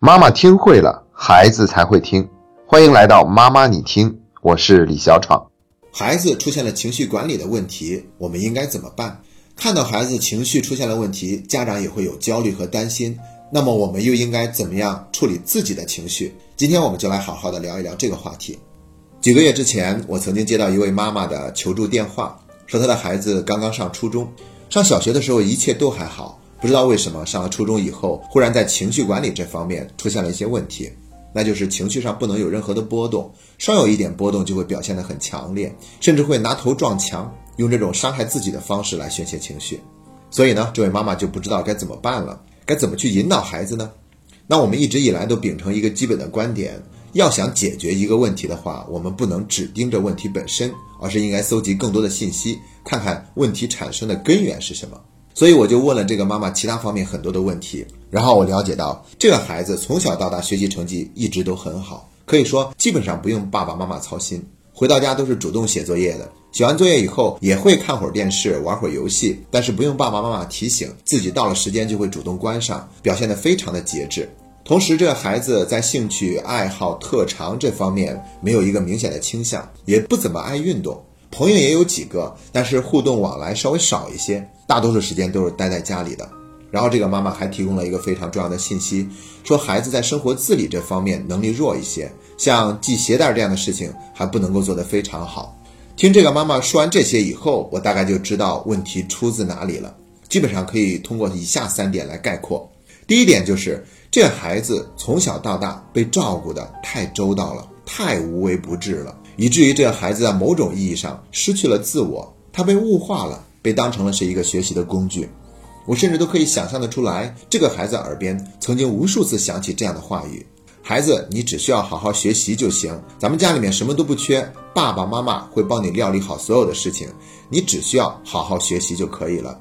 妈妈听会了，孩子才会听。欢迎来到妈妈你听，我是李小闯。孩子出现了情绪管理的问题，我们应该怎么办？看到孩子情绪出现了问题，家长也会有焦虑和担心。那么我们又应该怎么样处理自己的情绪？今天我们就来好好的聊一聊这个话题。几个月之前，我曾经接到一位妈妈的求助电话，说她的孩子刚刚上初中，上小学的时候一切都还好。不知道为什么上了初中以后，忽然在情绪管理这方面出现了一些问题，那就是情绪上不能有任何的波动，稍有一点波动就会表现得很强烈，甚至会拿头撞墙，用这种伤害自己的方式来宣泄情绪。所以呢，这位妈妈就不知道该怎么办了，该怎么去引导孩子呢？那我们一直以来都秉承一个基本的观点，要想解决一个问题的话，我们不能只盯着问题本身，而是应该搜集更多的信息，看看问题产生的根源是什么。所以我就问了这个妈妈其他方面很多的问题，然后我了解到这个孩子从小到大学习成绩一直都很好，可以说基本上不用爸爸妈妈操心，回到家都是主动写作业的，写完作业以后也会看会儿电视，玩会儿游戏，但是不用爸爸妈妈提醒，自己到了时间就会主动关上，表现得非常的节制。同时，这个孩子在兴趣爱好、特长这方面没有一个明显的倾向，也不怎么爱运动。朋友也有几个，但是互动往来稍微少一些，大多数时间都是待在家里的。然后这个妈妈还提供了一个非常重要的信息，说孩子在生活自理这方面能力弱一些，像系鞋带这样的事情还不能够做得非常好。听这个妈妈说完这些以后，我大概就知道问题出自哪里了。基本上可以通过以下三点来概括：第一点就是这孩子从小到大被照顾的太周到了，太无微不至了。以至于这个孩子在某种意义上失去了自我，他被物化了，被当成了是一个学习的工具。我甚至都可以想象得出来，这个孩子耳边曾经无数次响起这样的话语：“孩子，你只需要好好学习就行，咱们家里面什么都不缺，爸爸妈妈会帮你料理好所有的事情，你只需要好好学习就可以了。”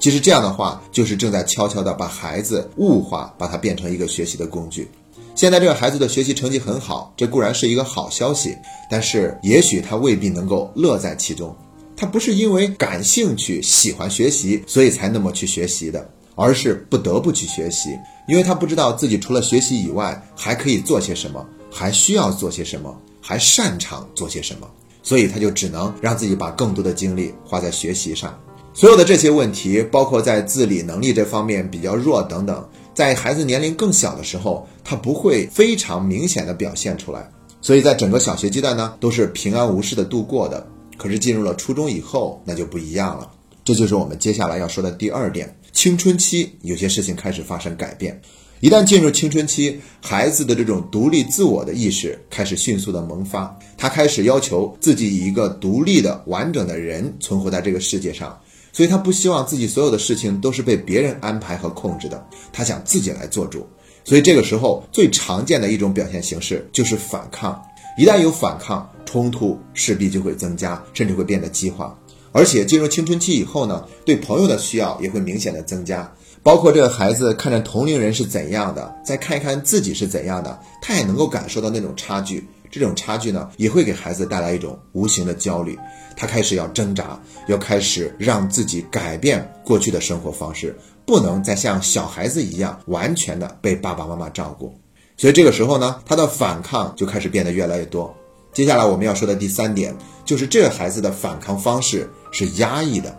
其实这样的话，就是正在悄悄地把孩子物化，把他变成一个学习的工具。现在这个孩子的学习成绩很好，这固然是一个好消息，但是也许他未必能够乐在其中。他不是因为感兴趣、喜欢学习，所以才那么去学习的，而是不得不去学习，因为他不知道自己除了学习以外还可以做些什么，还需要做些什么，还擅长做些什么，所以他就只能让自己把更多的精力花在学习上。所有的这些问题，包括在自理能力这方面比较弱等等。在孩子年龄更小的时候，他不会非常明显的表现出来，所以在整个小学阶段呢，都是平安无事的度过的。可是进入了初中以后，那就不一样了。这就是我们接下来要说的第二点：青春期有些事情开始发生改变。一旦进入青春期，孩子的这种独立自我的意识开始迅速的萌发，他开始要求自己以一个独立的、完整的人存活在这个世界上。所以他不希望自己所有的事情都是被别人安排和控制的，他想自己来做主。所以这个时候最常见的一种表现形式就是反抗。一旦有反抗，冲突势必就会增加，甚至会变得激化。而且进入青春期以后呢，对朋友的需要也会明显的增加。包括这个孩子看着同龄人是怎样的，再看一看自己是怎样的，他也能够感受到那种差距。这种差距呢，也会给孩子带来一种无形的焦虑。他开始要挣扎，要开始让自己改变过去的生活方式，不能再像小孩子一样完全的被爸爸妈妈照顾。所以这个时候呢，他的反抗就开始变得越来越多。接下来我们要说的第三点，就是这个孩子的反抗方式是压抑的。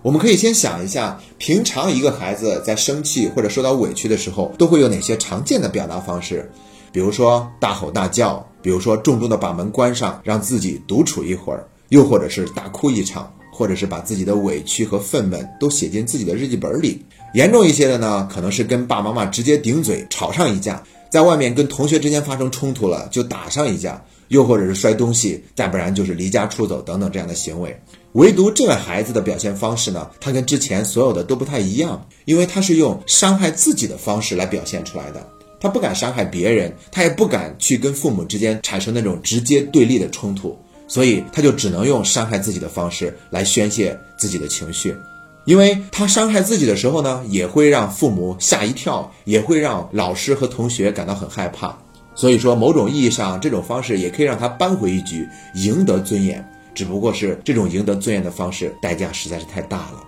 我们可以先想一下，平常一个孩子在生气或者受到委屈的时候，都会有哪些常见的表达方式？比如说大吼大叫，比如说重重的把门关上，让自己独处一会儿，又或者是大哭一场，或者是把自己的委屈和愤懑都写进自己的日记本里。严重一些的呢，可能是跟爸爸妈妈直接顶嘴，吵上一架；在外面跟同学之间发生冲突了，就打上一架，又或者是摔东西，再不然就是离家出走等等这样的行为。唯独这个孩子的表现方式呢，他跟之前所有的都不太一样，因为他是用伤害自己的方式来表现出来的。他不敢伤害别人，他也不敢去跟父母之间产生那种直接对立的冲突，所以他就只能用伤害自己的方式来宣泄自己的情绪。因为他伤害自己的时候呢，也会让父母吓一跳，也会让老师和同学感到很害怕。所以说，某种意义上，这种方式也可以让他扳回一局，赢得尊严。只不过是这种赢得尊严的方式，代价实在是太大了。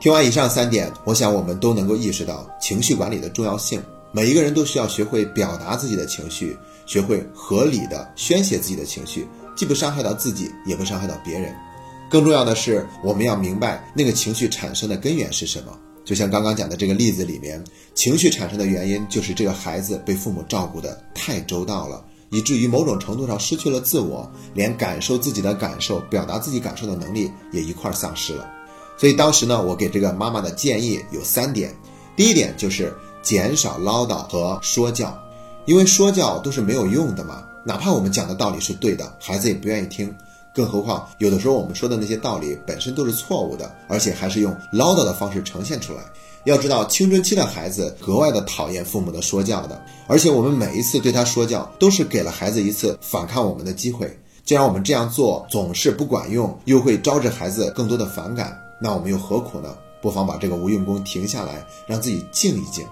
听完以上三点，我想我们都能够意识到情绪管理的重要性。每一个人都需要学会表达自己的情绪，学会合理的宣泄自己的情绪，既不伤害到自己，也不伤害到别人。更重要的是，我们要明白那个情绪产生的根源是什么。就像刚刚讲的这个例子里面，情绪产生的原因就是这个孩子被父母照顾的太周到了，以至于某种程度上失去了自我，连感受自己的感受、表达自己感受的能力也一块丧失了。所以当时呢，我给这个妈妈的建议有三点。第一点就是减少唠叨和说教，因为说教都是没有用的嘛，哪怕我们讲的道理是对的，孩子也不愿意听。更何况有的时候我们说的那些道理本身都是错误的，而且还是用唠叨的方式呈现出来。要知道，青春期的孩子格外的讨厌父母的说教的，而且我们每一次对他说教，都是给了孩子一次反抗我们的机会。既然我们这样做总是不管用，又会招致孩子更多的反感。那我们又何苦呢？不妨把这个无用功停下来，让自己静一静。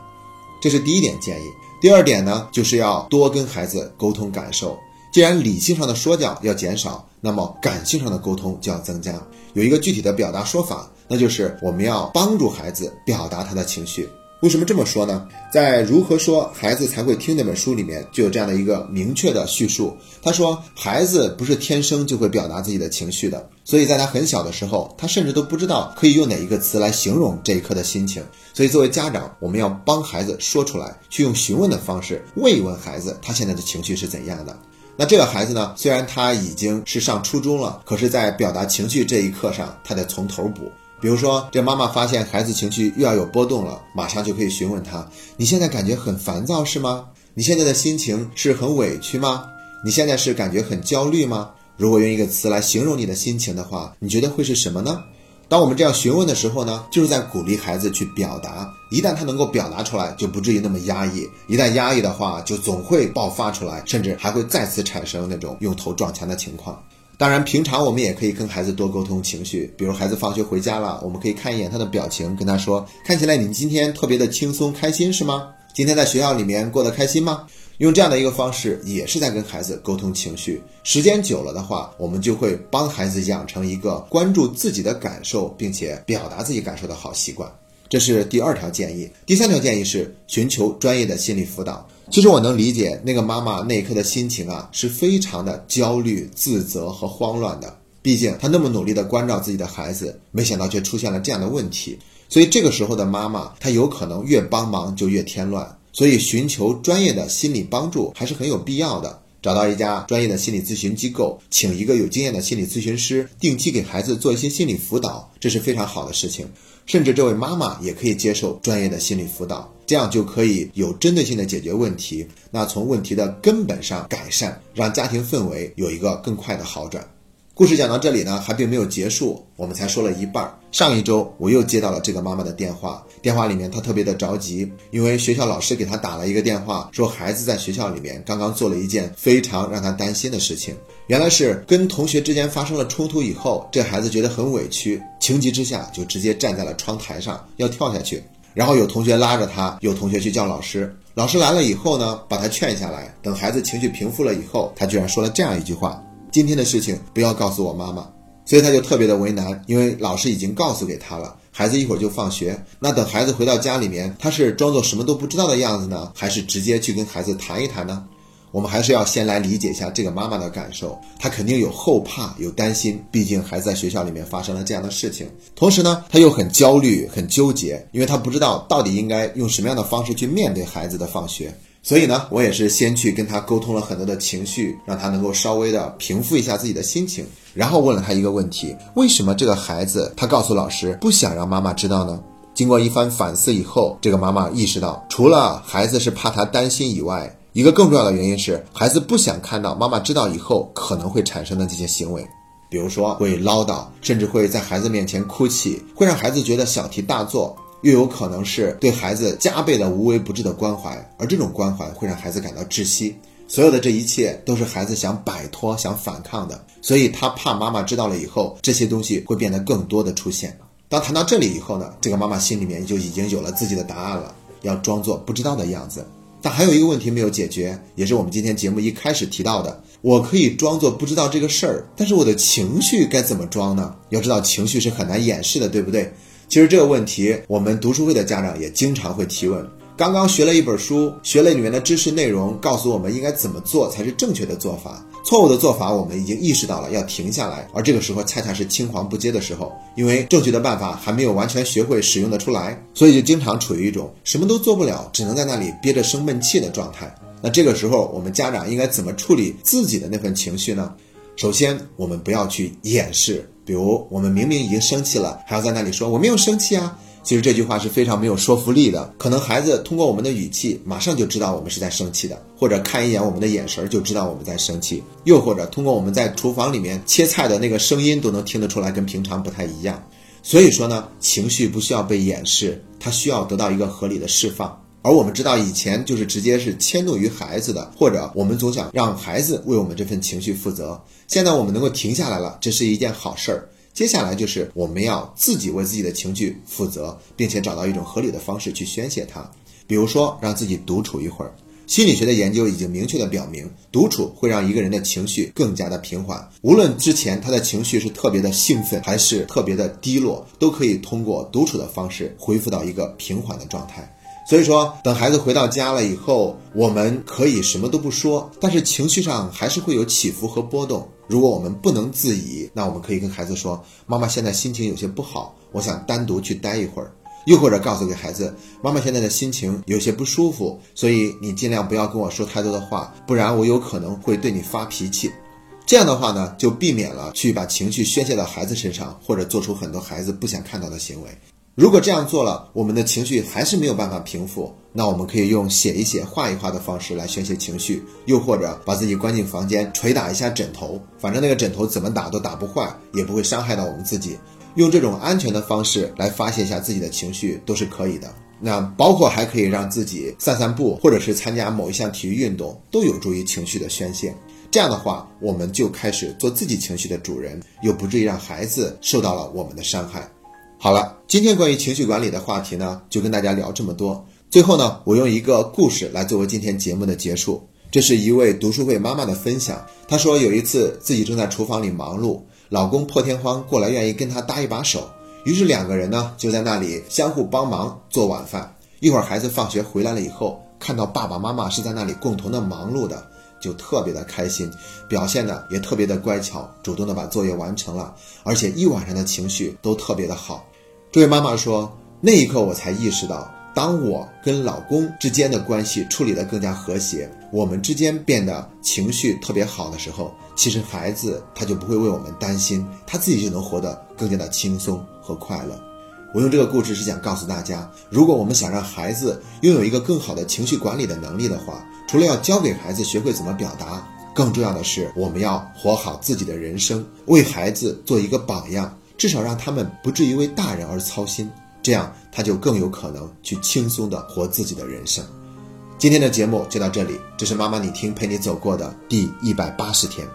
这是第一点建议。第二点呢，就是要多跟孩子沟通感受。既然理性上的说教要减少，那么感性上的沟通就要增加。有一个具体的表达说法，那就是我们要帮助孩子表达他的情绪。为什么这么说呢？在《如何说孩子才会听》那本书里面就有这样的一个明确的叙述。他说，孩子不是天生就会表达自己的情绪的，所以在他很小的时候，他甚至都不知道可以用哪一个词来形容这一刻的心情。所以作为家长，我们要帮孩子说出来，去用询问的方式慰问孩子，他现在的情绪是怎样的。那这个孩子呢，虽然他已经是上初中了，可是，在表达情绪这一课上，他得从头补。比如说，这妈妈发现孩子情绪又要有波动了，马上就可以询问他：“你现在感觉很烦躁是吗？你现在的心情是很委屈吗？你现在是感觉很焦虑吗？如果用一个词来形容你的心情的话，你觉得会是什么呢？”当我们这样询问的时候呢，就是在鼓励孩子去表达。一旦他能够表达出来，就不至于那么压抑；一旦压抑的话，就总会爆发出来，甚至还会再次产生那种用头撞墙的情况。当然，平常我们也可以跟孩子多沟通情绪，比如孩子放学回家了，我们可以看一眼他的表情，跟他说：“看起来你今天特别的轻松开心，是吗？今天在学校里面过得开心吗？”用这样的一个方式，也是在跟孩子沟通情绪。时间久了的话，我们就会帮孩子养成一个关注自己的感受，并且表达自己感受的好习惯。这是第二条建议。第三条建议是寻求专业的心理辅导。其实我能理解那个妈妈那一刻的心情啊，是非常的焦虑、自责和慌乱的。毕竟她那么努力的关照自己的孩子，没想到却出现了这样的问题。所以这个时候的妈妈，她有可能越帮忙就越添乱。所以寻求专业的心理帮助还是很有必要的。找到一家专业的心理咨询机构，请一个有经验的心理咨询师，定期给孩子做一些心理辅导，这是非常好的事情。甚至这位妈妈也可以接受专业的心理辅导，这样就可以有针对性的解决问题。那从问题的根本上改善，让家庭氛围有一个更快的好转。故事讲到这里呢，还并没有结束，我们才说了一半。上一周我又接到了这个妈妈的电话，电话里面他特别的着急，因为学校老师给他打了一个电话，说孩子在学校里面刚刚做了一件非常让他担心的事情。原来是跟同学之间发生了冲突以后，这孩子觉得很委屈，情急之下就直接站在了窗台上要跳下去，然后有同学拉着他，有同学去叫老师，老师来了以后呢，把他劝下来。等孩子情绪平复了以后，他居然说了这样一句话。今天的事情不要告诉我妈妈，所以他就特别的为难，因为老师已经告诉给他了。孩子一会儿就放学，那等孩子回到家里面，他是装作什么都不知道的样子呢，还是直接去跟孩子谈一谈呢？我们还是要先来理解一下这个妈妈的感受，她肯定有后怕，有担心，毕竟孩子在学校里面发生了这样的事情。同时呢，她又很焦虑、很纠结，因为她不知道到底应该用什么样的方式去面对孩子的放学。所以呢，我也是先去跟他沟通了很多的情绪，让他能够稍微的平复一下自己的心情，然后问了他一个问题：为什么这个孩子他告诉老师不想让妈妈知道呢？经过一番反思以后，这个妈妈意识到，除了孩子是怕他担心以外，一个更重要的原因是孩子不想看到妈妈知道以后可能会产生的这些行为，比如说会唠叨，甚至会在孩子面前哭泣，会让孩子觉得小题大做。又有可能是对孩子加倍的无微不至的关怀，而这种关怀会让孩子感到窒息。所有的这一切都是孩子想摆脱、想反抗的，所以他怕妈妈知道了以后，这些东西会变得更多的出现。当谈到这里以后呢，这个妈妈心里面就已经有了自己的答案了，要装作不知道的样子。但还有一个问题没有解决，也是我们今天节目一开始提到的：我可以装作不知道这个事儿，但是我的情绪该怎么装呢？要知道，情绪是很难掩饰的，对不对？其实这个问题，我们读书会的家长也经常会提问。刚刚学了一本书，学了里面的知识内容，告诉我们应该怎么做才是正确的做法。错误的做法，我们已经意识到了，要停下来。而这个时候恰恰是青黄不接的时候，因为正确的办法还没有完全学会使用的出来，所以就经常处于一种什么都做不了，只能在那里憋着生闷气的状态。那这个时候，我们家长应该怎么处理自己的那份情绪呢？首先，我们不要去掩饰，比如我们明明已经生气了，还要在那里说我没有生气啊。其实这句话是非常没有说服力的，可能孩子通过我们的语气，马上就知道我们是在生气的，或者看一眼我们的眼神就知道我们在生气，又或者通过我们在厨房里面切菜的那个声音都能听得出来，跟平常不太一样。所以说呢，情绪不需要被掩饰，它需要得到一个合理的释放。而我们知道以前就是直接是迁怒于孩子的，或者我们总想让孩子为我们这份情绪负责。现在我们能够停下来了，这是一件好事儿。接下来就是我们要自己为自己的情绪负责，并且找到一种合理的方式去宣泄它。比如说，让自己独处一会儿。心理学的研究已经明确的表明，独处会让一个人的情绪更加的平缓。无论之前他的情绪是特别的兴奋，还是特别的低落，都可以通过独处的方式恢复到一个平缓的状态。所以说，等孩子回到家了以后，我们可以什么都不说，但是情绪上还是会有起伏和波动。如果我们不能自已，那我们可以跟孩子说：“妈妈现在心情有些不好，我想单独去待一会儿。”又或者告诉给孩子：“妈妈现在的心情有些不舒服，所以你尽量不要跟我说太多的话，不然我有可能会对你发脾气。”这样的话呢，就避免了去把情绪宣泄到孩子身上，或者做出很多孩子不想看到的行为。如果这样做了，我们的情绪还是没有办法平复，那我们可以用写一写、画一画的方式来宣泄情绪，又或者把自己关进房间，捶打一下枕头，反正那个枕头怎么打都打不坏，也不会伤害到我们自己。用这种安全的方式来发泄一下自己的情绪都是可以的。那包括还可以让自己散散步，或者是参加某一项体育运动，都有助于情绪的宣泄。这样的话，我们就开始做自己情绪的主人，又不至于让孩子受到了我们的伤害。好了，今天关于情绪管理的话题呢，就跟大家聊这么多。最后呢，我用一个故事来作为今天节目的结束。这是一位读书会妈妈的分享。她说有一次自己正在厨房里忙碌，老公破天荒过来愿意跟她搭一把手，于是两个人呢就在那里相互帮忙做晚饭。一会儿孩子放学回来了以后，看到爸爸妈妈是在那里共同的忙碌的。就特别的开心，表现的也特别的乖巧，主动的把作业完成了，而且一晚上的情绪都特别的好。这位妈妈说，那一刻我才意识到，当我跟老公之间的关系处理的更加和谐，我们之间变得情绪特别好的时候，其实孩子他就不会为我们担心，他自己就能活得更加的轻松和快乐。我用这个故事是想告诉大家，如果我们想让孩子拥有一个更好的情绪管理的能力的话，除了要教给孩子学会怎么表达，更重要的是我们要活好自己的人生，为孩子做一个榜样，至少让他们不至于为大人而操心，这样他就更有可能去轻松的活自己的人生。今天的节目就到这里，这是妈妈你听陪你走过的第一百八十天。